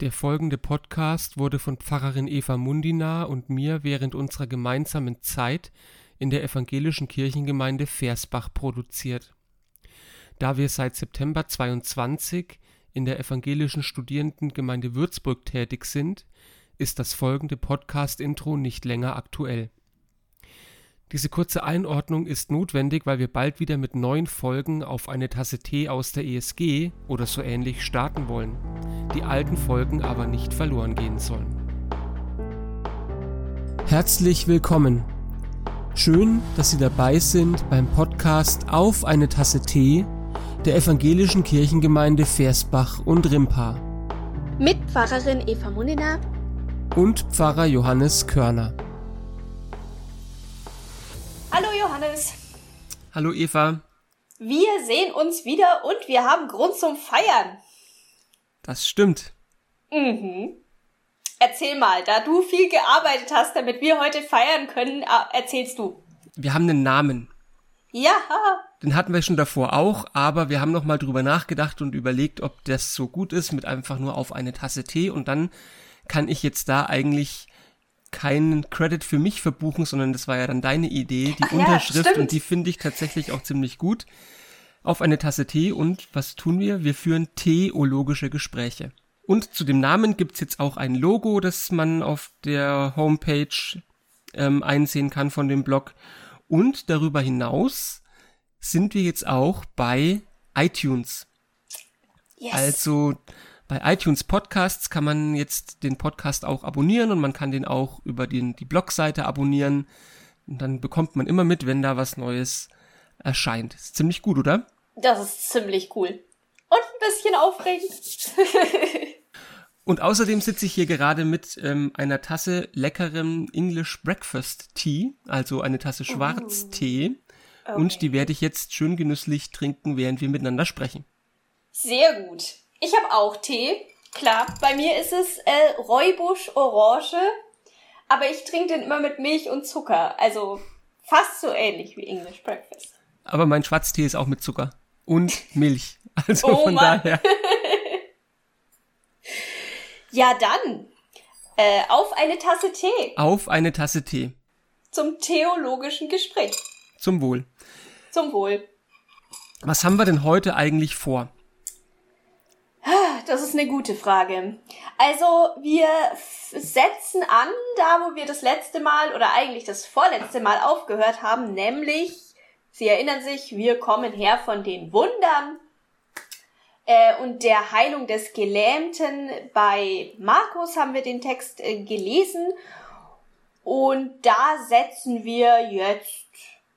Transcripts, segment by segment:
Der folgende Podcast wurde von Pfarrerin Eva Mundina und mir während unserer gemeinsamen Zeit in der evangelischen Kirchengemeinde Versbach produziert. Da wir seit September 22 in der evangelischen Studierendengemeinde Würzburg tätig sind, ist das folgende Podcast-Intro nicht länger aktuell. Diese kurze Einordnung ist notwendig, weil wir bald wieder mit neuen Folgen auf eine Tasse Tee aus der ESG oder so ähnlich starten wollen, die alten Folgen aber nicht verloren gehen sollen. Herzlich willkommen. Schön, dass Sie dabei sind beim Podcast Auf eine Tasse Tee der evangelischen Kirchengemeinde Versbach und Rimpa. Mit Pfarrerin Eva Munina und Pfarrer Johannes Körner. Johannes. Hallo Eva. Wir sehen uns wieder und wir haben Grund zum Feiern. Das stimmt. Mhm. Erzähl mal, da du viel gearbeitet hast, damit wir heute feiern können, erzählst du. Wir haben einen Namen. Ja. Den hatten wir schon davor auch, aber wir haben noch mal drüber nachgedacht und überlegt, ob das so gut ist mit einfach nur auf eine Tasse Tee und dann kann ich jetzt da eigentlich keinen Credit für mich verbuchen, sondern das war ja dann deine Idee, die Ach Unterschrift ja, und die finde ich tatsächlich auch ziemlich gut. Auf eine Tasse Tee und was tun wir? Wir führen theologische Gespräche. Und zu dem Namen gibt's jetzt auch ein Logo, das man auf der Homepage ähm, einsehen kann von dem Blog. Und darüber hinaus sind wir jetzt auch bei iTunes. Yes. Also bei iTunes Podcasts kann man jetzt den Podcast auch abonnieren und man kann den auch über den, die Blogseite abonnieren. Und dann bekommt man immer mit, wenn da was Neues erscheint. Ist ziemlich gut, oder? Das ist ziemlich cool. Und ein bisschen aufregend. und außerdem sitze ich hier gerade mit ähm, einer Tasse leckerem English Breakfast Tea, also eine Tasse oh. Schwarztee. Uh, okay. Und die werde ich jetzt schön genüsslich trinken, während wir miteinander sprechen. Sehr gut. Ich habe auch Tee. Klar, bei mir ist es äh, Räubusch Orange, aber ich trinke den immer mit Milch und Zucker. Also fast so ähnlich wie English Breakfast. Aber mein Schwarztee ist auch mit Zucker und Milch. Also oh von Mann. daher. ja, dann. Äh, auf eine Tasse Tee. Auf eine Tasse Tee. Zum theologischen Gespräch. Zum Wohl. Zum Wohl. Was haben wir denn heute eigentlich vor? Das ist eine gute Frage. Also wir setzen an, da wo wir das letzte Mal oder eigentlich das vorletzte Mal aufgehört haben, nämlich, Sie erinnern sich, wir kommen her von den Wundern äh, und der Heilung des Gelähmten. Bei Markus haben wir den Text äh, gelesen und da setzen wir jetzt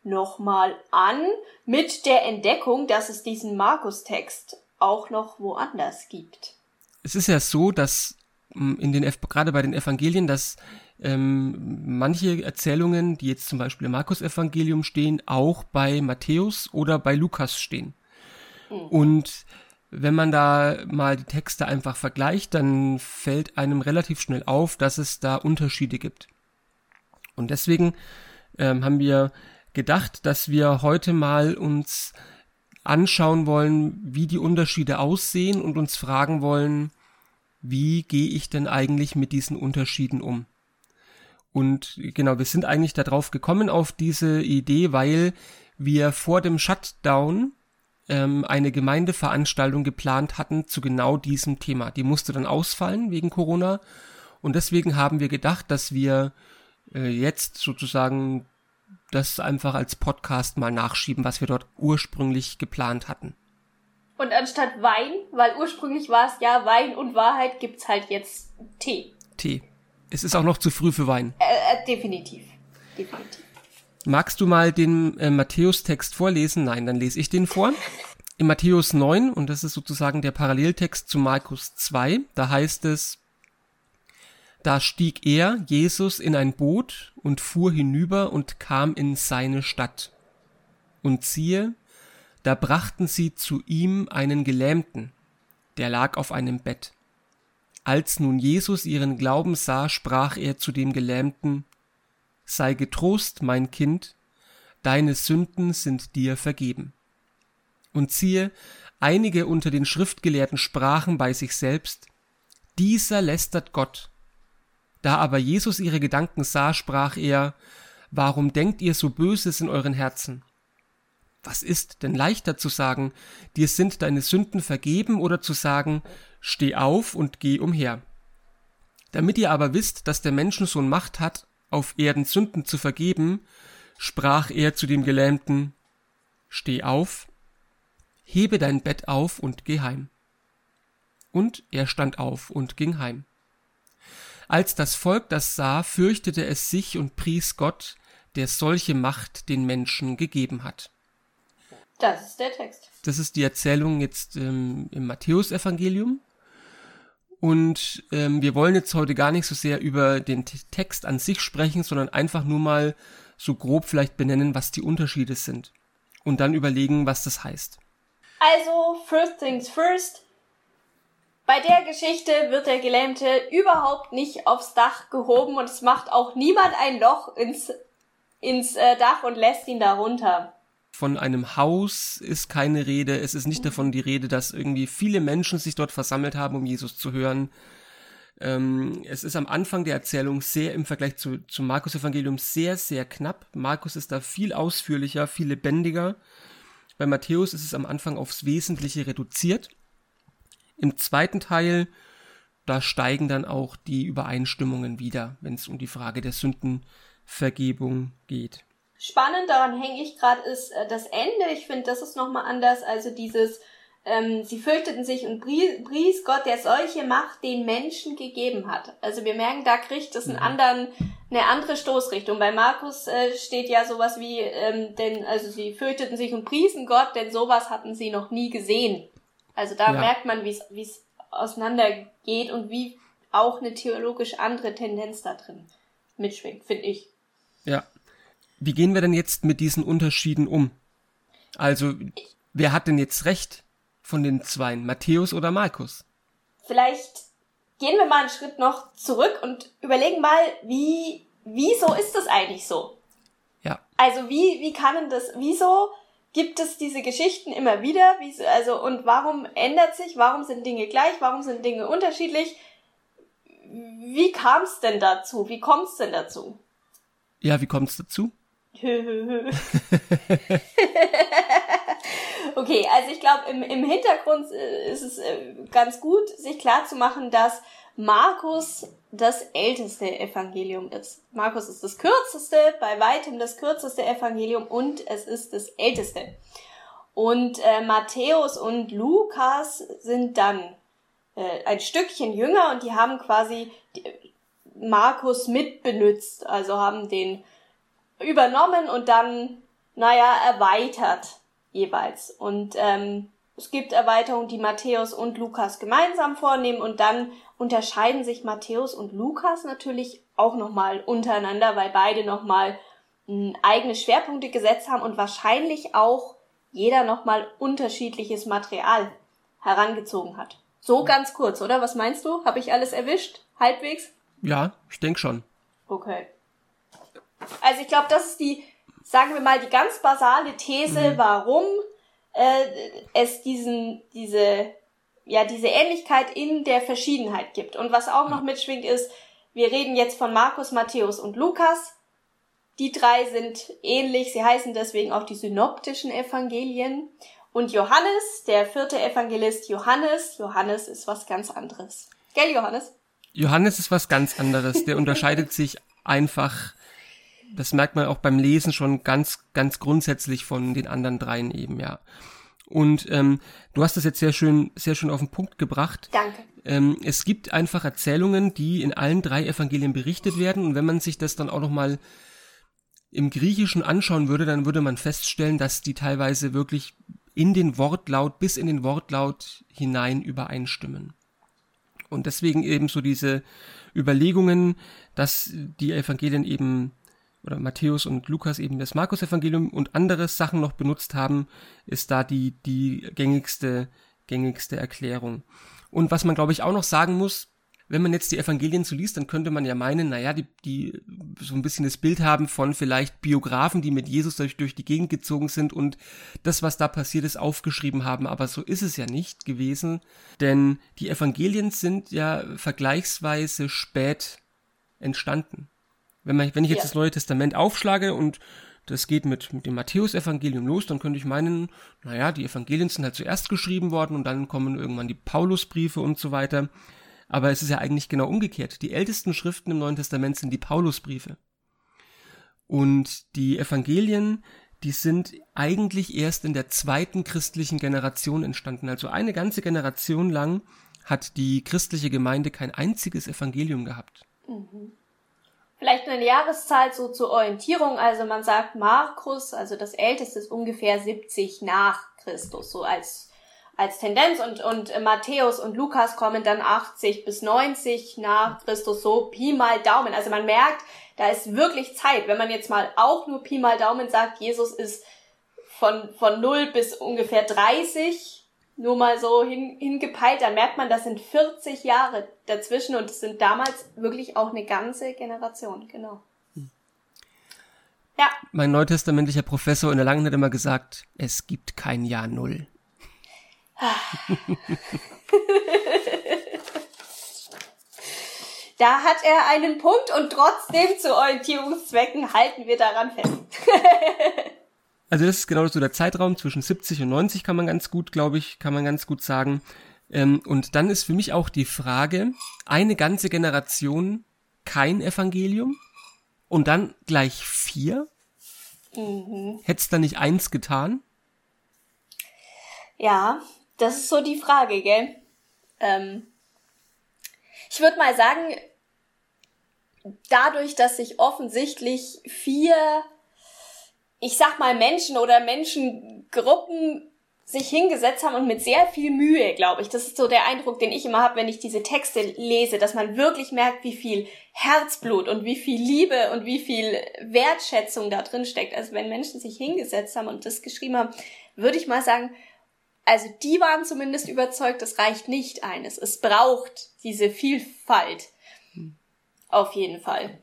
nochmal an mit der Entdeckung, dass es diesen Markus-Text auch noch woanders gibt. Es ist ja so, dass hm, in den gerade bei den Evangelien, dass ähm, manche Erzählungen, die jetzt zum Beispiel im Markus-Evangelium stehen, auch bei Matthäus oder bei Lukas stehen. Mhm. Und wenn man da mal die Texte einfach vergleicht, dann fällt einem relativ schnell auf, dass es da Unterschiede gibt. Und deswegen ähm, haben wir gedacht, dass wir heute mal uns anschauen wollen, wie die Unterschiede aussehen und uns fragen wollen, wie gehe ich denn eigentlich mit diesen Unterschieden um? Und genau, wir sind eigentlich darauf gekommen auf diese Idee, weil wir vor dem Shutdown ähm, eine Gemeindeveranstaltung geplant hatten zu genau diesem Thema. Die musste dann ausfallen wegen Corona. Und deswegen haben wir gedacht, dass wir äh, jetzt sozusagen das einfach als Podcast mal nachschieben, was wir dort ursprünglich geplant hatten. Und anstatt Wein, weil ursprünglich war es ja Wein und Wahrheit, gibt's halt jetzt Tee. Tee. Es ist auch noch zu früh für Wein. Äh, äh, definitiv. Definitiv. Magst du mal den äh, Matthäus-Text vorlesen? Nein, dann lese ich den vor. In Matthäus 9, und das ist sozusagen der Paralleltext zu Markus 2, da heißt es, da stieg er, Jesus, in ein Boot und fuhr hinüber und kam in seine Stadt. Und siehe, da brachten sie zu ihm einen Gelähmten, der lag auf einem Bett. Als nun Jesus ihren Glauben sah, sprach er zu dem Gelähmten, Sei getrost, mein Kind, deine Sünden sind dir vergeben. Und siehe, einige unter den Schriftgelehrten sprachen bei sich selbst, dieser lästert Gott. Da aber Jesus ihre Gedanken sah, sprach er, Warum denkt ihr so Böses in euren Herzen? Was ist denn leichter zu sagen, dir sind deine Sünden vergeben oder zu sagen, steh auf und geh umher? Damit ihr aber wisst, dass der Menschensohn Macht hat, auf Erden Sünden zu vergeben, sprach er zu dem Gelähmten, steh auf, hebe dein Bett auf und geh heim. Und er stand auf und ging heim. Als das Volk das sah, fürchtete es sich und pries Gott, der solche Macht den Menschen gegeben hat. Das ist der Text. Das ist die Erzählung jetzt ähm, im Matthäusevangelium. Und ähm, wir wollen jetzt heute gar nicht so sehr über den Text an sich sprechen, sondern einfach nur mal so grob vielleicht benennen, was die Unterschiede sind. Und dann überlegen, was das heißt. Also, first things first. Bei der Geschichte wird der Gelähmte überhaupt nicht aufs Dach gehoben und es macht auch niemand ein Loch ins, ins äh, Dach und lässt ihn da runter. Von einem Haus ist keine Rede. Es ist nicht davon die Rede, dass irgendwie viele Menschen sich dort versammelt haben, um Jesus zu hören. Ähm, es ist am Anfang der Erzählung sehr im Vergleich zu, zum Markus Evangelium sehr, sehr knapp. Markus ist da viel ausführlicher, viel lebendiger. Bei Matthäus ist es am Anfang aufs Wesentliche reduziert. Im zweiten Teil, da steigen dann auch die Übereinstimmungen wieder, wenn es um die Frage der Sündenvergebung geht. Spannend daran hänge ich gerade ist äh, das Ende. Ich finde, das ist nochmal anders. Also dieses, ähm, sie fürchteten sich und pries Gott, der solche Macht den Menschen gegeben hat. Also wir merken, da kriegt es einen mhm. anderen, eine andere Stoßrichtung. Bei Markus äh, steht ja sowas wie, ähm, denn, also sie fürchteten sich und priesen Gott, denn sowas hatten sie noch nie gesehen. Also da ja. merkt man, wie es auseinandergeht und wie auch eine theologisch andere Tendenz da drin mitschwingt, finde ich. Ja. Wie gehen wir denn jetzt mit diesen Unterschieden um? Also, wer hat denn jetzt recht von den Zweien, Matthäus oder Markus? Vielleicht gehen wir mal einen Schritt noch zurück und überlegen mal, wie, wieso ist das eigentlich so? Ja. Also, wie, wie kann denn das, wieso gibt es diese Geschichten immer wieder? Wie, also, und warum ändert sich? Warum sind Dinge gleich? Warum sind Dinge unterschiedlich? Wie kam es denn dazu? Wie kommt es denn dazu? Ja, wie kommt es dazu? okay, also ich glaube, im, im Hintergrund äh, ist es äh, ganz gut, sich klar zu machen, dass Markus das älteste Evangelium ist. Markus ist das kürzeste, bei weitem das kürzeste Evangelium und es ist das älteste. Und äh, Matthäus und Lukas sind dann äh, ein Stückchen jünger und die haben quasi Markus mitbenutzt, also haben den übernommen und dann, naja, erweitert jeweils. Und ähm, es gibt Erweiterungen, die Matthäus und Lukas gemeinsam vornehmen und dann unterscheiden sich Matthäus und Lukas natürlich auch nochmal untereinander, weil beide nochmal hm, eigene Schwerpunkte gesetzt haben und wahrscheinlich auch jeder nochmal unterschiedliches Material herangezogen hat. So ganz kurz, oder? Was meinst du? Habe ich alles erwischt? Halbwegs? Ja, ich denke schon. Okay. Also ich glaube, das ist die, sagen wir mal, die ganz basale These, mhm. warum äh, es diesen, diese, ja, diese Ähnlichkeit in der Verschiedenheit gibt. Und was auch noch mitschwingt ist, wir reden jetzt von Markus, Matthäus und Lukas. Die drei sind ähnlich, sie heißen deswegen auch die synoptischen Evangelien. Und Johannes, der vierte Evangelist Johannes, Johannes ist was ganz anderes. Gell, Johannes? Johannes ist was ganz anderes. Der unterscheidet sich einfach das merkt man auch beim Lesen schon ganz, ganz grundsätzlich von den anderen dreien eben, ja. Und ähm, du hast das jetzt sehr schön, sehr schön auf den Punkt gebracht. Danke. Ähm, es gibt einfach Erzählungen, die in allen drei Evangelien berichtet werden. Und wenn man sich das dann auch nochmal im Griechischen anschauen würde, dann würde man feststellen, dass die teilweise wirklich in den Wortlaut, bis in den Wortlaut hinein übereinstimmen. Und deswegen eben so diese Überlegungen, dass die Evangelien eben oder Matthäus und Lukas eben das Markus-Evangelium und andere Sachen noch benutzt haben, ist da die, die gängigste, gängigste Erklärung. Und was man, glaube ich, auch noch sagen muss, wenn man jetzt die Evangelien so liest, dann könnte man ja meinen, naja, die, die so ein bisschen das Bild haben von vielleicht Biografen, die mit Jesus durch, durch die Gegend gezogen sind und das, was da passiert ist, aufgeschrieben haben. Aber so ist es ja nicht gewesen, denn die Evangelien sind ja vergleichsweise spät entstanden. Wenn, man, wenn ich jetzt ja. das Neue Testament aufschlage und das geht mit, mit dem Matthäusevangelium los, dann könnte ich meinen, naja, die Evangelien sind halt zuerst geschrieben worden und dann kommen irgendwann die Paulusbriefe und so weiter. Aber es ist ja eigentlich genau umgekehrt. Die ältesten Schriften im Neuen Testament sind die Paulusbriefe. Und die Evangelien, die sind eigentlich erst in der zweiten christlichen Generation entstanden. Also eine ganze Generation lang hat die christliche Gemeinde kein einziges Evangelium gehabt. Mhm. Vielleicht eine Jahreszahl so zur Orientierung. Also man sagt Markus, also das älteste ist ungefähr 70 nach Christus, so als als Tendenz und, und Matthäus und Lukas kommen dann 80 bis 90 nach Christus so Pi mal Daumen. Also man merkt, da ist wirklich Zeit. Wenn man jetzt mal auch nur Pi mal Daumen sagt, Jesus ist von, von 0 bis ungefähr 30 nur mal so hin, hingepeilt, dann merkt man, das sind 40 Jahre dazwischen und es sind damals wirklich auch eine ganze Generation, genau. Ja. Mein neutestamentlicher Professor in der Langen hat immer gesagt, es gibt kein Jahr Null. da hat er einen Punkt und trotzdem zu Orientierungszwecken halten wir daran fest. also das ist genau so der Zeitraum zwischen 70 und 90 kann man ganz gut, glaube ich, kann man ganz gut sagen. Ähm, und dann ist für mich auch die Frage, eine ganze Generation kein Evangelium und dann gleich vier? Mhm. Hätt's da nicht eins getan? Ja, das ist so die Frage, gell? Ähm, ich würde mal sagen, dadurch, dass sich offensichtlich vier, ich sag mal Menschen oder Menschengruppen sich hingesetzt haben und mit sehr viel Mühe, glaube ich. Das ist so der Eindruck, den ich immer habe, wenn ich diese Texte lese, dass man wirklich merkt, wie viel Herzblut und wie viel Liebe und wie viel Wertschätzung da drin steckt. Also wenn Menschen sich hingesetzt haben und das geschrieben haben, würde ich mal sagen, also die waren zumindest überzeugt, das reicht nicht eines. Es braucht diese Vielfalt. Auf jeden Fall.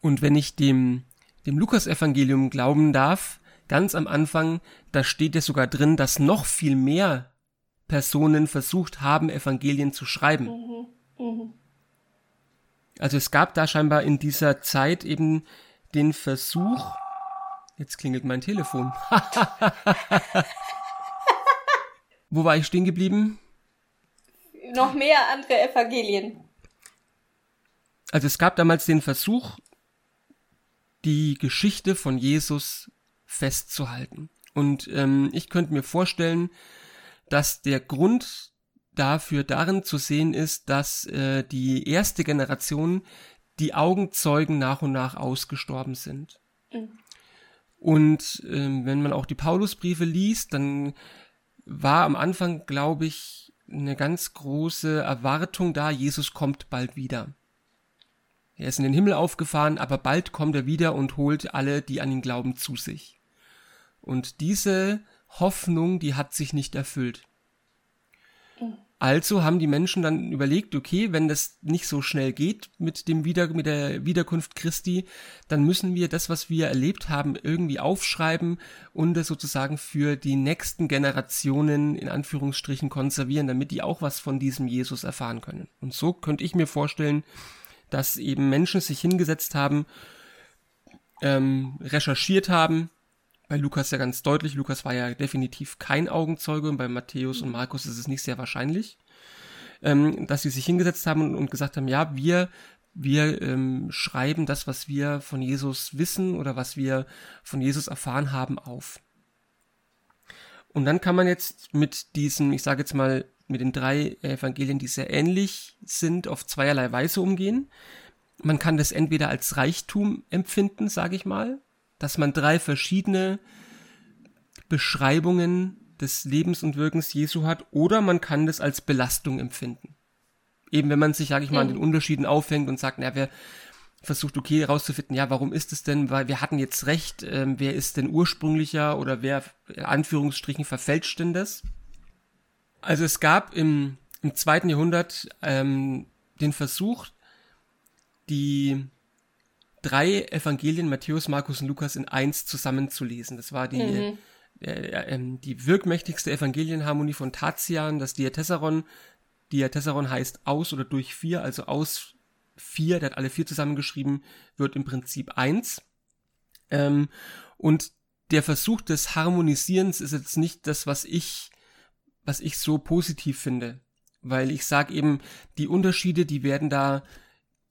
Und wenn ich dem, dem Lukas-Evangelium glauben darf, ganz am Anfang, da steht ja sogar drin, dass noch viel mehr Personen versucht haben, Evangelien zu schreiben. Mhm. Mhm. Also es gab da scheinbar in dieser Zeit eben den Versuch, jetzt klingelt mein Telefon. Wo war ich stehen geblieben? Noch mehr andere Evangelien. Also es gab damals den Versuch, die Geschichte von Jesus festzuhalten. Und ähm, ich könnte mir vorstellen, dass der Grund dafür darin zu sehen ist, dass äh, die erste Generation die Augenzeugen nach und nach ausgestorben sind. Mhm. Und ähm, wenn man auch die Paulusbriefe liest, dann war am Anfang, glaube ich, eine ganz große Erwartung da, Jesus kommt bald wieder. Er ist in den Himmel aufgefahren, aber bald kommt er wieder und holt alle, die an ihn glauben, zu sich. Und diese Hoffnung, die hat sich nicht erfüllt. Also haben die Menschen dann überlegt, okay, wenn das nicht so schnell geht mit dem Wieder mit der Wiederkunft Christi, dann müssen wir das, was wir erlebt haben, irgendwie aufschreiben und es sozusagen für die nächsten Generationen in Anführungsstrichen konservieren, damit die auch was von diesem Jesus erfahren können. Und so könnte ich mir vorstellen, dass eben Menschen sich hingesetzt haben, ähm, recherchiert haben, bei Lukas ja ganz deutlich. Lukas war ja definitiv kein Augenzeuge und bei Matthäus und Markus ist es nicht sehr wahrscheinlich, ähm, dass sie sich hingesetzt haben und, und gesagt haben, ja, wir wir ähm, schreiben das, was wir von Jesus wissen oder was wir von Jesus erfahren haben, auf. Und dann kann man jetzt mit diesem, ich sage jetzt mal, mit den drei Evangelien, die sehr ähnlich sind, auf zweierlei Weise umgehen. Man kann das entweder als Reichtum empfinden, sage ich mal, dass man drei verschiedene Beschreibungen des Lebens und Wirkens Jesu hat, oder man kann das als Belastung empfinden. Eben wenn man sich, sage ich mal, an den Unterschieden aufhängt und sagt, na, wer versucht, okay, herauszufinden, ja, warum ist es denn, weil wir hatten jetzt recht, ähm, wer ist denn ursprünglicher oder wer, in Anführungsstrichen, verfälscht denn das? Also es gab im im zweiten Jahrhundert ähm, den Versuch, die drei Evangelien, Matthäus, Markus und Lukas, in eins zusammenzulesen. Das war die, mhm. äh, äh, die wirkmächtigste Evangelienharmonie von Tatian, das Diatessaron. Diatessaron heißt aus oder durch vier, also aus vier, der hat alle vier zusammengeschrieben, wird im Prinzip eins. Ähm, und der Versuch des Harmonisierens ist jetzt nicht das, was ich, was ich so positiv finde. Weil ich sage eben, die Unterschiede, die werden da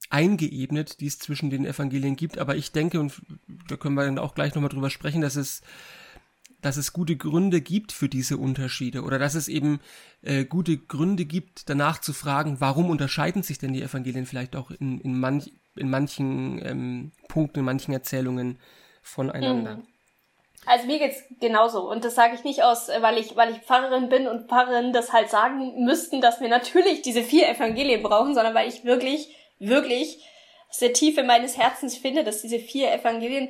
eingeebnet, die es zwischen den Evangelien gibt. Aber ich denke, und da können wir dann auch gleich nochmal drüber sprechen, dass es, dass es gute Gründe gibt für diese Unterschiede oder dass es eben äh, gute Gründe gibt, danach zu fragen, warum unterscheiden sich denn die Evangelien vielleicht auch in, in, manch, in manchen ähm, Punkten, in manchen Erzählungen voneinander. Mhm. Also mir geht's genauso und das sage ich nicht aus, weil ich weil ich Pfarrerin bin und Pfarrerinnen das halt sagen müssten, dass wir natürlich diese vier Evangelien brauchen, sondern weil ich wirklich wirklich aus der Tiefe meines Herzens finde, dass diese vier Evangelien,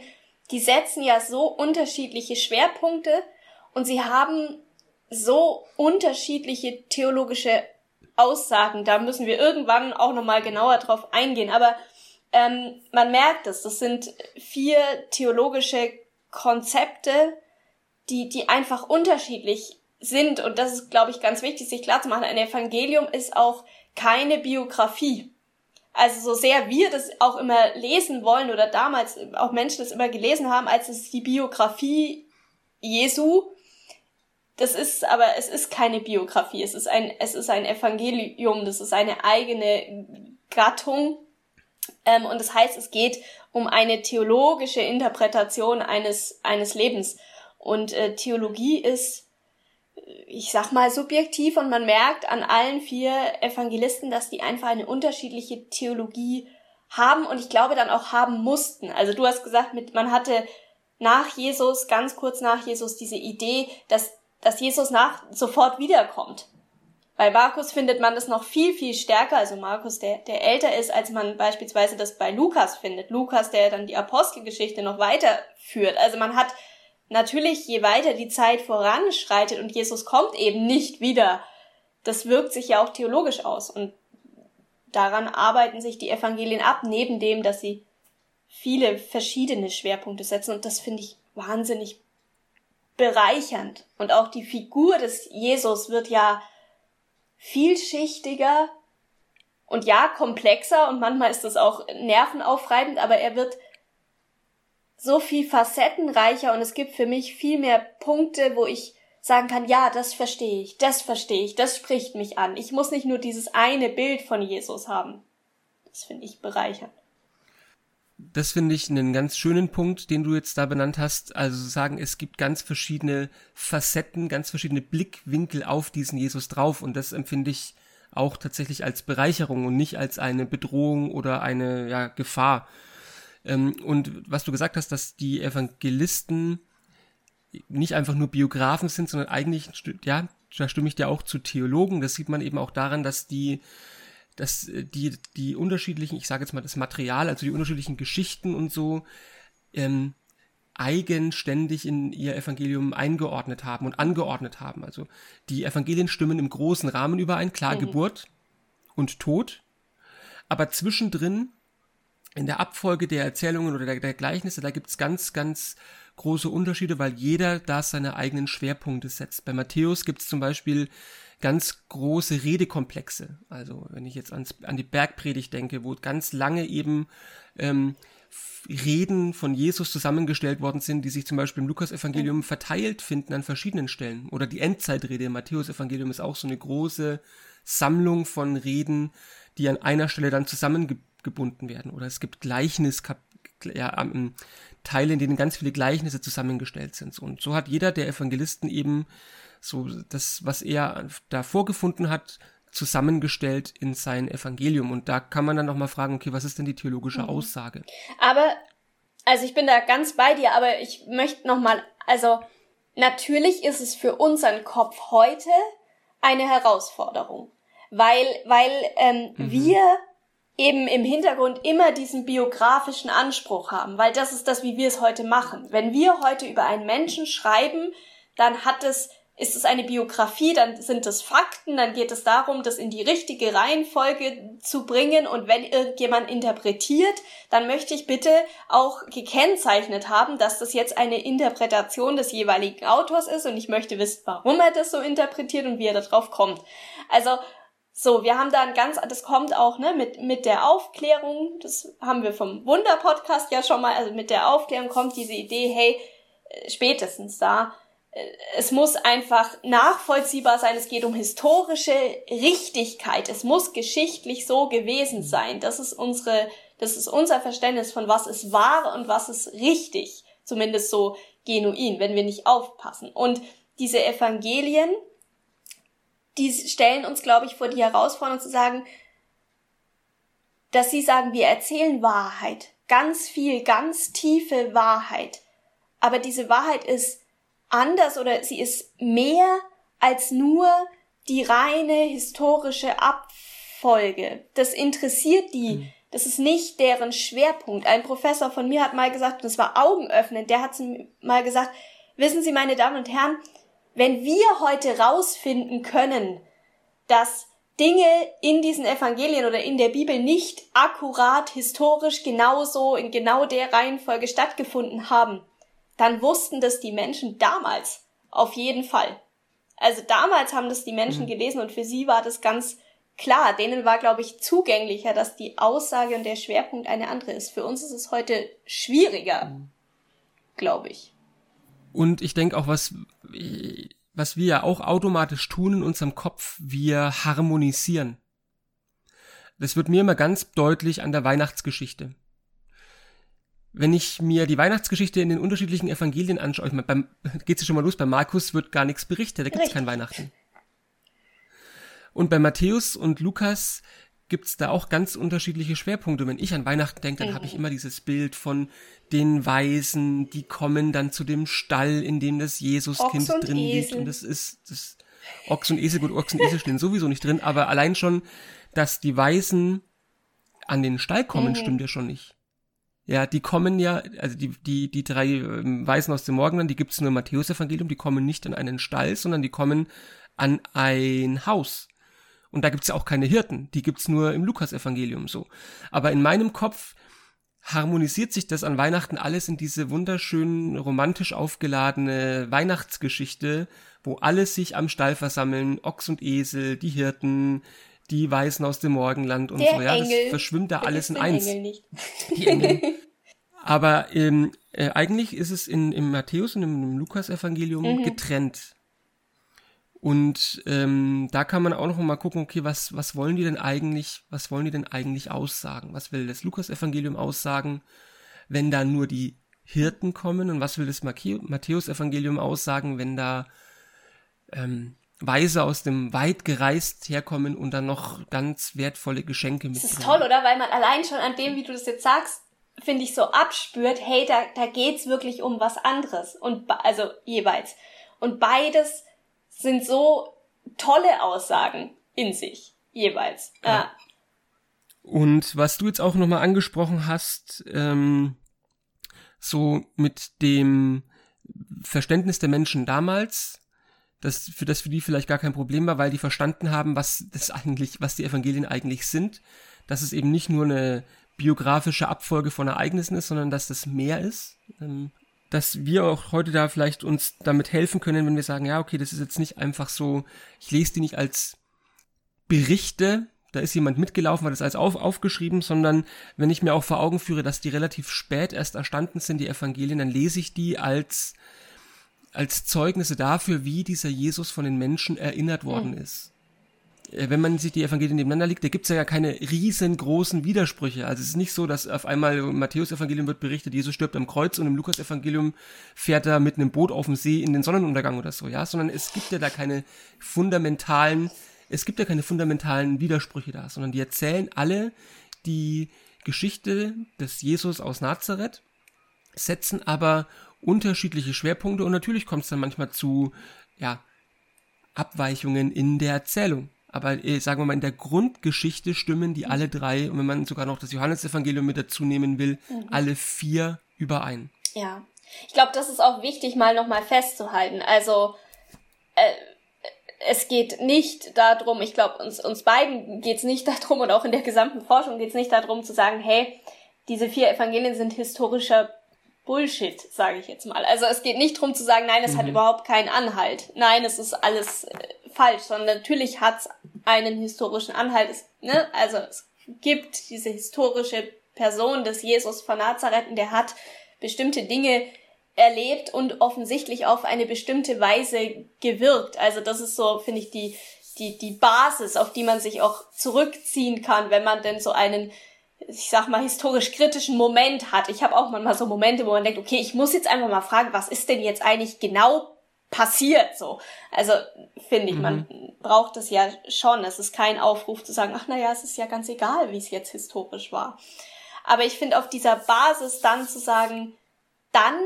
die setzen ja so unterschiedliche Schwerpunkte und sie haben so unterschiedliche theologische Aussagen. Da müssen wir irgendwann auch nochmal genauer drauf eingehen. Aber ähm, man merkt es, das sind vier theologische Konzepte, die, die einfach unterschiedlich sind. Und das ist, glaube ich, ganz wichtig, sich klarzumachen. Ein Evangelium ist auch keine Biografie. Also so sehr wir das auch immer lesen wollen oder damals auch Menschen das immer gelesen haben, als es die Biografie Jesu. Das ist aber, es ist keine Biografie, es ist ein, es ist ein Evangelium, das ist eine eigene Gattung. Ähm, und das heißt, es geht um eine theologische Interpretation eines, eines Lebens. Und äh, Theologie ist ich sag mal, subjektiv und man merkt an allen vier Evangelisten, dass die einfach eine unterschiedliche Theologie haben und ich glaube dann auch haben mussten. Also du hast gesagt, mit, man hatte nach Jesus, ganz kurz nach Jesus, diese Idee, dass, dass Jesus nach, sofort wiederkommt. Bei Markus findet man das noch viel, viel stärker, also Markus, der, der älter ist, als man beispielsweise das bei Lukas findet. Lukas, der dann die Apostelgeschichte noch weiterführt. Also man hat natürlich, je weiter die Zeit voranschreitet und Jesus kommt eben nicht wieder, das wirkt sich ja auch theologisch aus. Und daran arbeiten sich die Evangelien ab, neben dem, dass sie viele verschiedene Schwerpunkte setzen. Und das finde ich wahnsinnig bereichernd. Und auch die Figur des Jesus wird ja vielschichtiger und ja komplexer und manchmal ist das auch nervenaufreibend, aber er wird so viel facettenreicher und es gibt für mich viel mehr Punkte, wo ich sagen kann, ja, das verstehe ich, das verstehe ich, das spricht mich an. Ich muss nicht nur dieses eine Bild von Jesus haben. Das finde ich bereichernd. Das finde ich einen ganz schönen Punkt, den du jetzt da benannt hast. Also sagen, es gibt ganz verschiedene Facetten, ganz verschiedene Blickwinkel auf diesen Jesus drauf und das empfinde ich auch tatsächlich als Bereicherung und nicht als eine Bedrohung oder eine ja, Gefahr. Ähm, und was du gesagt hast, dass die Evangelisten nicht einfach nur Biografen sind, sondern eigentlich, ja, da stimme ich dir auch zu Theologen. Das sieht man eben auch daran, dass die, dass die, die unterschiedlichen, ich sage jetzt mal das Material, also die unterschiedlichen Geschichten und so, ähm, eigenständig in ihr Evangelium eingeordnet haben und angeordnet haben. Also die Evangelien stimmen im großen Rahmen überein, klar mhm. Geburt und Tod, aber zwischendrin in der Abfolge der Erzählungen oder der, der Gleichnisse, da gibt's ganz, ganz große Unterschiede, weil jeder da seine eigenen Schwerpunkte setzt. Bei Matthäus gibt's zum Beispiel ganz große Redekomplexe. Also wenn ich jetzt ans, an die Bergpredigt denke, wo ganz lange eben ähm, Reden von Jesus zusammengestellt worden sind, die sich zum Beispiel im Lukas-Evangelium verteilt finden an verschiedenen Stellen. Oder die Endzeitrede im Matthäus-Evangelium ist auch so eine große Sammlung von Reden, die an einer Stelle dann zusammengebracht gebunden werden. Oder es gibt Gleichnis, ja, Teile, in denen ganz viele Gleichnisse zusammengestellt sind. Und so hat jeder der Evangelisten eben so das, was er da vorgefunden hat, zusammengestellt in sein Evangelium. Und da kann man dann nochmal fragen, okay, was ist denn die theologische mhm. Aussage? Aber, also ich bin da ganz bei dir, aber ich möchte nochmal, also natürlich ist es für unseren Kopf heute eine Herausforderung. Weil, weil ähm, mhm. wir eben im Hintergrund immer diesen biografischen Anspruch haben, weil das ist das, wie wir es heute machen. Wenn wir heute über einen Menschen schreiben, dann hat es ist es eine Biografie, dann sind es Fakten, dann geht es darum, das in die richtige Reihenfolge zu bringen und wenn irgendjemand interpretiert, dann möchte ich bitte auch gekennzeichnet haben, dass das jetzt eine Interpretation des jeweiligen Autors ist und ich möchte wissen, warum er das so interpretiert und wie er darauf kommt. Also so, wir haben da ein ganz, das kommt auch ne, mit, mit der Aufklärung, das haben wir vom Wunder-Podcast ja schon mal, also mit der Aufklärung kommt diese Idee, hey, äh, spätestens da, es muss einfach nachvollziehbar sein. Es geht um historische Richtigkeit. Es muss geschichtlich so gewesen sein. Das ist unsere, das ist unser Verständnis von was ist wahr und was ist richtig. Zumindest so genuin, wenn wir nicht aufpassen. Und diese Evangelien, die stellen uns, glaube ich, vor die Herausforderung zu sagen, dass sie sagen, wir erzählen Wahrheit. Ganz viel, ganz tiefe Wahrheit. Aber diese Wahrheit ist anders oder sie ist mehr als nur die reine historische Abfolge. Das interessiert die. Mhm. Das ist nicht deren Schwerpunkt. Ein Professor von mir hat mal gesagt, und das war augenöffnend, der hat mal gesagt, wissen Sie, meine Damen und Herren, wenn wir heute rausfinden können, dass Dinge in diesen Evangelien oder in der Bibel nicht akkurat historisch genauso in genau der Reihenfolge stattgefunden haben, dann wussten das die Menschen damals auf jeden Fall. Also damals haben das die Menschen mhm. gelesen und für sie war das ganz klar. Denen war, glaube ich, zugänglicher, dass die Aussage und der Schwerpunkt eine andere ist. Für uns ist es heute schwieriger, mhm. glaube ich. Und ich denke auch, was, was wir ja auch automatisch tun in unserem Kopf, wir harmonisieren. Das wird mir immer ganz deutlich an der Weihnachtsgeschichte wenn ich mir die Weihnachtsgeschichte in den unterschiedlichen Evangelien anschaue, ich meine, beim, geht's ja schon mal los, bei Markus wird gar nichts berichtet, da gibt's kein Weihnachten. Und bei Matthäus und Lukas gibt's da auch ganz unterschiedliche Schwerpunkte. Wenn ich an Weihnachten denke, dann mhm. habe ich immer dieses Bild von den Weisen, die kommen dann zu dem Stall, in dem das Jesuskind drin Esel. liegt. Und das ist das Ochs und Esel, gut, Ochs und Esel stehen sowieso nicht drin, aber allein schon, dass die Weisen an den Stall kommen, mhm. stimmt ja schon nicht. Ja, die kommen ja, also die, die, die drei ähm, Weisen aus dem Morgenland, die gibt es nur im Matthäus-Evangelium, die kommen nicht an einen Stall, sondern die kommen an ein Haus. Und da gibt's ja auch keine Hirten, die gibt's nur im Lukas-Evangelium so. Aber in meinem Kopf harmonisiert sich das an Weihnachten alles in diese wunderschön romantisch aufgeladene Weihnachtsgeschichte, wo alle sich am Stall versammeln, Ochs und Esel, die Hirten, die Weißen aus dem Morgenland und Der so, ja, Engel. das verschwimmt da alles in eins. Engel nicht. Die Engel. Aber ähm, äh, eigentlich ist es in, im Matthäus und im, im Lukas-Evangelium mhm. getrennt. Und ähm, da kann man auch noch mal gucken, okay, was, was wollen die denn eigentlich, was wollen die denn eigentlich aussagen? Was will das Lukas-Evangelium aussagen, wenn da nur die Hirten kommen? Und was will das Matthäus-Evangelium aussagen, wenn da ähm, Weise aus dem weit gereist herkommen und dann noch ganz wertvolle Geschenke mitbringen. Das ist toll, oder? Weil man allein schon an dem, wie du das jetzt sagst, finde ich so abspürt, hey, da, da geht's wirklich um was anderes. Und also jeweils. Und beides sind so tolle Aussagen in sich, jeweils. Ja. ja. Und was du jetzt auch nochmal angesprochen hast, ähm, so mit dem Verständnis der Menschen damals, das für das für die vielleicht gar kein Problem war, weil die verstanden haben, was das eigentlich, was die Evangelien eigentlich sind, dass es eben nicht nur eine biografische Abfolge von Ereignissen ist, sondern dass das mehr ist. Ähm, dass wir auch heute da vielleicht uns damit helfen können, wenn wir sagen, ja, okay, das ist jetzt nicht einfach so, ich lese die nicht als Berichte, da ist jemand mitgelaufen, hat das alles auf, aufgeschrieben, sondern wenn ich mir auch vor Augen führe, dass die relativ spät erst erstanden sind, die Evangelien, dann lese ich die als als Zeugnisse dafür, wie dieser Jesus von den Menschen erinnert worden ist. Äh, wenn man sich die Evangelien nebeneinander legt, da gibt's ja keine riesengroßen Widersprüche. Also es ist nicht so, dass auf einmal im Matthäus-Evangelium wird berichtet, Jesus stirbt am Kreuz und im Lukas-Evangelium fährt er mit einem Boot auf dem See in den Sonnenuntergang oder so, ja, sondern es gibt ja da keine fundamentalen, es gibt ja keine fundamentalen Widersprüche da, sondern die erzählen alle die Geschichte des Jesus aus Nazareth, setzen aber unterschiedliche Schwerpunkte und natürlich kommt es dann manchmal zu, ja, Abweichungen in der Erzählung. Aber äh, sagen wir mal, in der Grundgeschichte stimmen die alle drei, und wenn man sogar noch das Johannesevangelium mit dazu nehmen will, mhm. alle vier überein. Ja. Ich glaube, das ist auch wichtig, mal nochmal festzuhalten. Also, äh, es geht nicht darum, ich glaube, uns, uns beiden geht es nicht darum und auch in der gesamten Forschung geht es nicht darum zu sagen, hey, diese vier Evangelien sind historischer Bullshit, sage ich jetzt mal. Also es geht nicht darum zu sagen, nein, es mhm. hat überhaupt keinen Anhalt. Nein, es ist alles äh, falsch, sondern natürlich hat es einen historischen Anhalt. Es, ne? Also es gibt diese historische Person des Jesus von Nazareth der hat bestimmte Dinge erlebt und offensichtlich auf eine bestimmte Weise gewirkt. Also das ist so, finde ich, die, die, die Basis, auf die man sich auch zurückziehen kann, wenn man denn so einen, ich sag mal, historisch kritischen Moment hat. Ich habe auch manchmal so Momente, wo man denkt, okay, ich muss jetzt einfach mal fragen, was ist denn jetzt eigentlich genau passiert so. Also finde ich, mhm. man braucht es ja schon. Es ist kein Aufruf zu sagen, ach naja, es ist ja ganz egal, wie es jetzt historisch war. Aber ich finde auf dieser Basis dann zu sagen, dann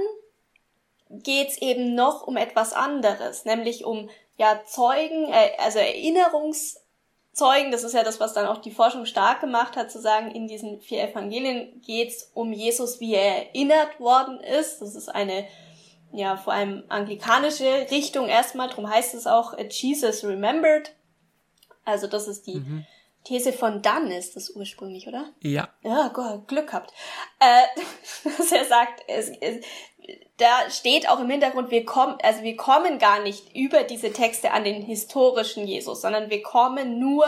geht's eben noch um etwas anderes, nämlich um ja Zeugen, äh, also Erinnerungszeugen, das ist ja das, was dann auch die Forschung stark gemacht hat, zu sagen, in diesen vier Evangelien geht's um Jesus, wie er erinnert worden ist. Das ist eine ja vor allem anglikanische Richtung erstmal, darum heißt es auch Jesus Remembered. Also das ist die mhm. These von Dunn ist das ursprünglich, oder? Ja. Ja, Glück gehabt. Äh, dass er sagt, es, es, da steht auch im Hintergrund, wir kommen, also wir kommen gar nicht über diese Texte an den historischen Jesus, sondern wir kommen nur,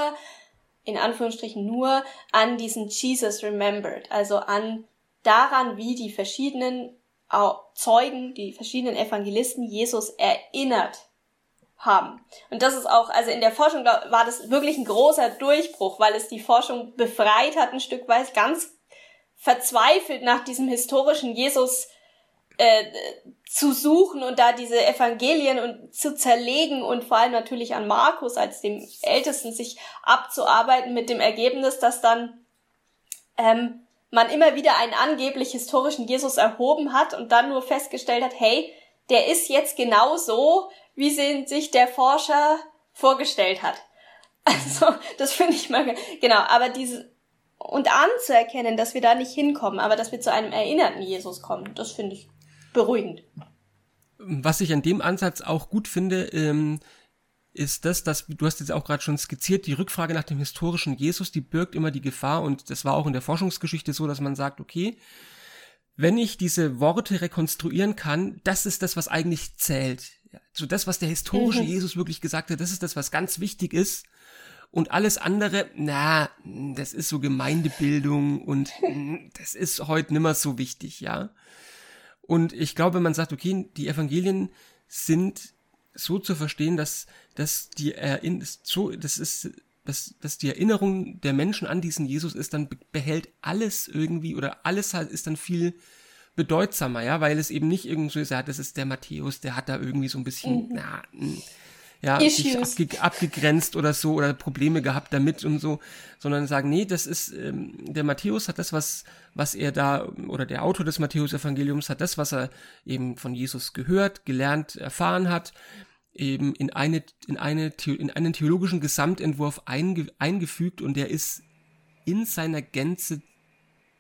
in Anführungsstrichen nur, an diesen Jesus Remembered, also an daran, wie die verschiedenen Zeugen, die verschiedenen Evangelisten Jesus erinnert haben. Und das ist auch, also in der Forschung war das wirklich ein großer Durchbruch, weil es die Forschung befreit hat, ein Stück weit ganz verzweifelt nach diesem historischen Jesus äh, zu suchen und da diese Evangelien und zu zerlegen und vor allem natürlich an Markus als dem Ältesten sich abzuarbeiten mit dem Ergebnis, dass dann ähm, man immer wieder einen angeblich historischen Jesus erhoben hat und dann nur festgestellt hat, hey, der ist jetzt genau so, wie sie sich der Forscher vorgestellt hat. Also, das finde ich mal, genau, aber diese, und anzuerkennen, dass wir da nicht hinkommen, aber dass wir zu einem erinnerten Jesus kommen, das finde ich beruhigend. Was ich an dem Ansatz auch gut finde, ähm, ist das, dass du hast jetzt auch gerade schon skizziert, die Rückfrage nach dem historischen Jesus, die birgt immer die Gefahr und das war auch in der Forschungsgeschichte so, dass man sagt, okay, wenn ich diese Worte rekonstruieren kann, das ist das, was eigentlich zählt. So das, was der historische mhm. Jesus wirklich gesagt hat, das ist das, was ganz wichtig ist. Und alles andere, na, das ist so Gemeindebildung und das ist heute nimmer so wichtig, ja. Und ich glaube, man sagt, okay, die Evangelien sind so zu verstehen, dass, dass die Erinnerung, so, das ist, dass, dass die Erinnerung der Menschen an diesen Jesus ist, dann behält alles irgendwie oder alles ist dann viel bedeutsamer, ja, weil es eben nicht irgendwie so ist, ja, das ist der Matthäus, der hat da irgendwie so ein bisschen, mhm. na, ja, sich abge abgegrenzt oder so oder Probleme gehabt damit und so, sondern sagen, nee, das ist, ähm, der Matthäus hat das, was, was er da, oder der Autor des Matthäus-Evangeliums hat das, was er eben von Jesus gehört, gelernt, erfahren hat, eben in eine, in eine, in einen theologischen Gesamtentwurf einge, eingefügt und der ist in seiner Gänze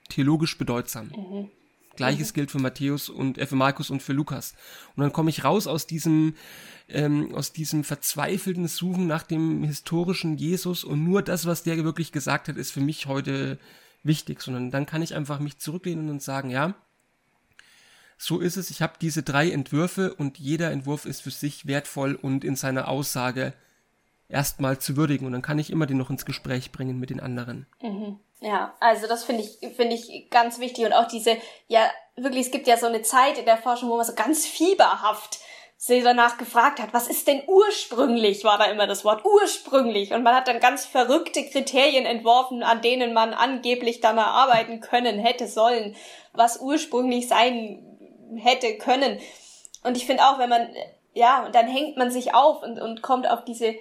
theologisch bedeutsam. Mhm. Gleiches mhm. gilt für Matthäus und äh, für Markus und für Lukas. Und dann komme ich raus aus diesem ähm, aus diesem verzweifelten Suchen nach dem historischen Jesus und nur das, was der wirklich gesagt hat, ist für mich heute wichtig, sondern dann kann ich einfach mich zurücklehnen und sagen, ja, so ist es. Ich habe diese drei Entwürfe und jeder Entwurf ist für sich wertvoll und in seiner Aussage erstmal zu würdigen und dann kann ich immer den noch ins Gespräch bringen mit den anderen. Mhm. Ja, also das finde ich finde ich ganz wichtig und auch diese ja wirklich es gibt ja so eine Zeit in der Forschung, wo man so ganz fieberhaft sie danach gefragt hat, was ist denn ursprünglich, war da immer das Wort ursprünglich. Und man hat dann ganz verrückte Kriterien entworfen, an denen man angeblich dann erarbeiten können hätte sollen, was ursprünglich sein hätte können. Und ich finde auch, wenn man, ja, und dann hängt man sich auf und, und kommt auf diese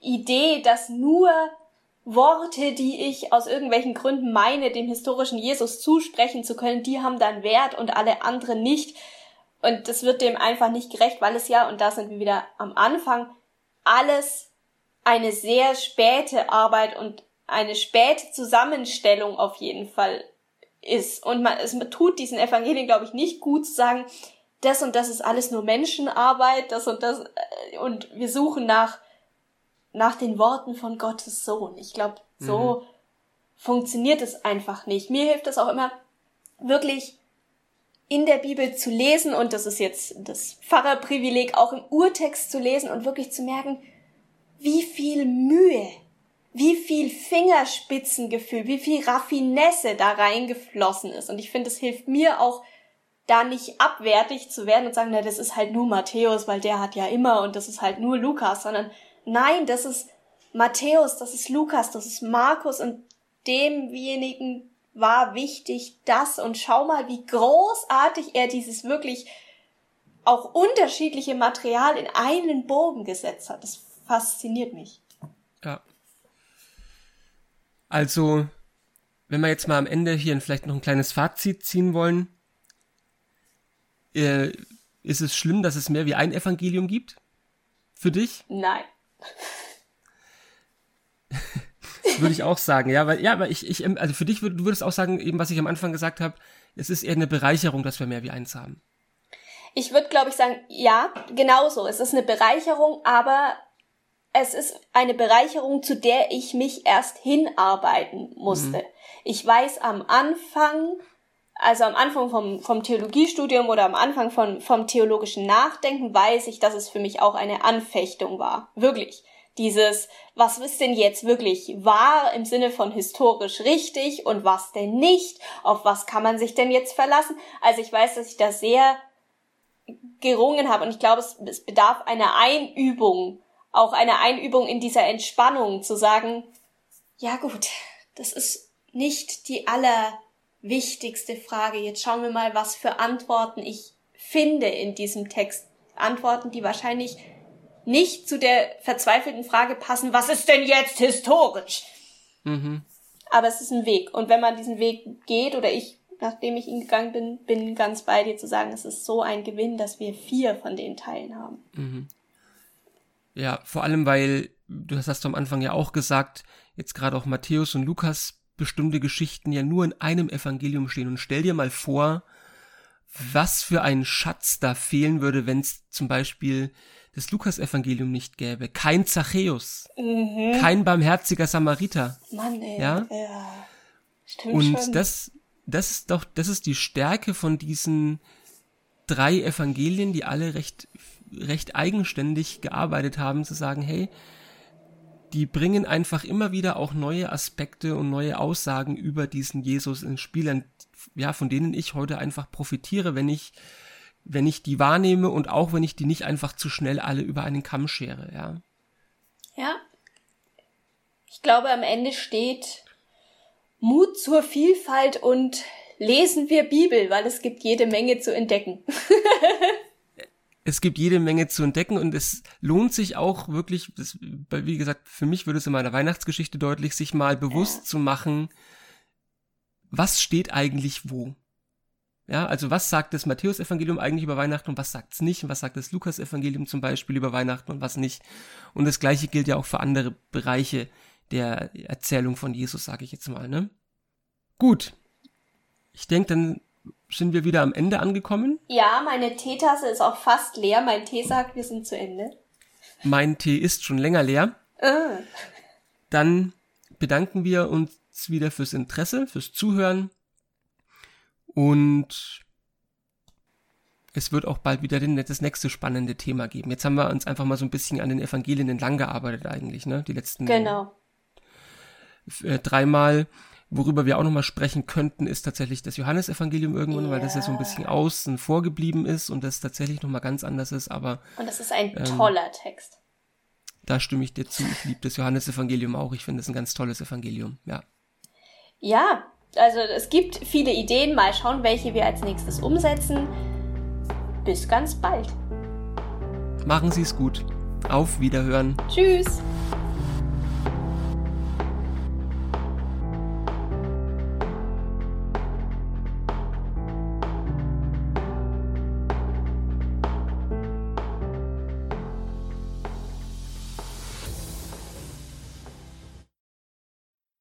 Idee, dass nur Worte, die ich aus irgendwelchen Gründen meine, dem historischen Jesus zusprechen zu können, die haben dann Wert und alle anderen nicht. Und das wird dem einfach nicht gerecht, weil es ja, und da sind wir wieder am Anfang, alles eine sehr späte Arbeit und eine späte Zusammenstellung auf jeden Fall ist. Und man, es tut diesen Evangelien, glaube ich, nicht gut zu sagen, das und das ist alles nur Menschenarbeit, das und das, äh, und wir suchen nach, nach den Worten von Gottes Sohn. Ich glaube, so mhm. funktioniert es einfach nicht. Mir hilft es auch immer, wirklich in der Bibel zu lesen und das ist jetzt das Pfarrerprivileg, auch im Urtext zu lesen und wirklich zu merken, wie viel Mühe, wie viel Fingerspitzengefühl, wie viel Raffinesse da reingeflossen ist. Und ich finde, es hilft mir auch, da nicht abwertig zu werden und sagen, na, das ist halt nur Matthäus, weil der hat ja immer und das ist halt nur Lukas, sondern nein, das ist Matthäus, das ist Lukas, das ist Markus und demjenigen war wichtig das und schau mal, wie großartig er dieses wirklich auch unterschiedliche Material in einen Bogen gesetzt hat. Das fasziniert mich. Ja. Also, wenn wir jetzt mal am Ende hier vielleicht noch ein kleines Fazit ziehen wollen, äh, ist es schlimm, dass es mehr wie ein Evangelium gibt? Für dich? Nein. würde ich auch sagen, ja, weil, ja, aber ich, ich, also für dich, würd, du würdest auch sagen, eben was ich am Anfang gesagt habe, es ist eher eine Bereicherung, dass wir mehr wie eins haben. Ich würde, glaube ich, sagen, ja, genauso. Es ist eine Bereicherung, aber es ist eine Bereicherung, zu der ich mich erst hinarbeiten musste. Mhm. Ich weiß am Anfang, also am Anfang vom, vom Theologiestudium oder am Anfang von, vom theologischen Nachdenken, weiß ich, dass es für mich auch eine Anfechtung war. Wirklich. Dieses, was ist denn jetzt wirklich wahr im Sinne von historisch richtig und was denn nicht? Auf was kann man sich denn jetzt verlassen? Also ich weiß, dass ich da sehr gerungen habe und ich glaube, es, es bedarf einer Einübung, auch einer Einübung in dieser Entspannung zu sagen, ja gut, das ist nicht die allerwichtigste Frage. Jetzt schauen wir mal, was für Antworten ich finde in diesem Text. Antworten, die wahrscheinlich nicht zu der verzweifelten Frage passen, was ist denn jetzt historisch? Mhm. Aber es ist ein Weg. Und wenn man diesen Weg geht, oder ich, nachdem ich ihn gegangen bin, bin ganz bei dir zu sagen, es ist so ein Gewinn, dass wir vier von den Teilen haben. Mhm. Ja, vor allem, weil, du hast am Anfang ja auch gesagt, jetzt gerade auch Matthäus und Lukas bestimmte Geschichten ja nur in einem Evangelium stehen. Und stell dir mal vor, was für ein Schatz da fehlen würde, wenn es zum Beispiel das Lukas-Evangelium nicht gäbe. Kein Zachäus. Mhm. Kein barmherziger Samariter. Mann, ey. Ja. ja. Stimmt Und schon. das, das ist doch, das ist die Stärke von diesen drei Evangelien, die alle recht, recht eigenständig gearbeitet haben, zu sagen, hey, die bringen einfach immer wieder auch neue Aspekte und neue Aussagen über diesen Jesus ins Spiel, ja, von denen ich heute einfach profitiere, wenn ich wenn ich die wahrnehme und auch wenn ich die nicht einfach zu schnell alle über einen Kamm schere, ja. Ja. Ich glaube, am Ende steht Mut zur Vielfalt und lesen wir Bibel, weil es gibt jede Menge zu entdecken. es gibt jede Menge zu entdecken und es lohnt sich auch wirklich, das, wie gesagt, für mich würde es in meiner Weihnachtsgeschichte deutlich, sich mal bewusst zu machen, was steht eigentlich wo. Ja, also was sagt das Matthäus-Evangelium eigentlich über Weihnachten und was sagt es nicht? Und was sagt das Lukas-Evangelium zum Beispiel über Weihnachten und was nicht? Und das gleiche gilt ja auch für andere Bereiche der Erzählung von Jesus, sage ich jetzt mal, ne? Gut. Ich denke, dann sind wir wieder am Ende angekommen. Ja, meine Teetasse ist auch fast leer. Mein Tee sagt, wir sind zu Ende. Mein Tee ist schon länger leer. Uh. Dann bedanken wir uns wieder fürs Interesse, fürs Zuhören und es wird auch bald wieder das nächste spannende Thema geben. Jetzt haben wir uns einfach mal so ein bisschen an den Evangelien entlang gearbeitet eigentlich, ne? Die letzten genau. Äh, dreimal. Worüber wir auch nochmal sprechen könnten, ist tatsächlich das Johannesevangelium irgendwann, ja. weil das ja so ein bisschen außen vorgeblieben ist und das tatsächlich nochmal ganz anders ist, aber. Und das ist ein ähm, toller Text. Da stimme ich dir zu. Ich liebe das Johannesevangelium auch. Ich finde es ein ganz tolles Evangelium, ja. Ja, also es gibt viele Ideen. Mal schauen, welche wir als nächstes umsetzen. Bis ganz bald. Machen Sie es gut. Auf Wiederhören. Tschüss.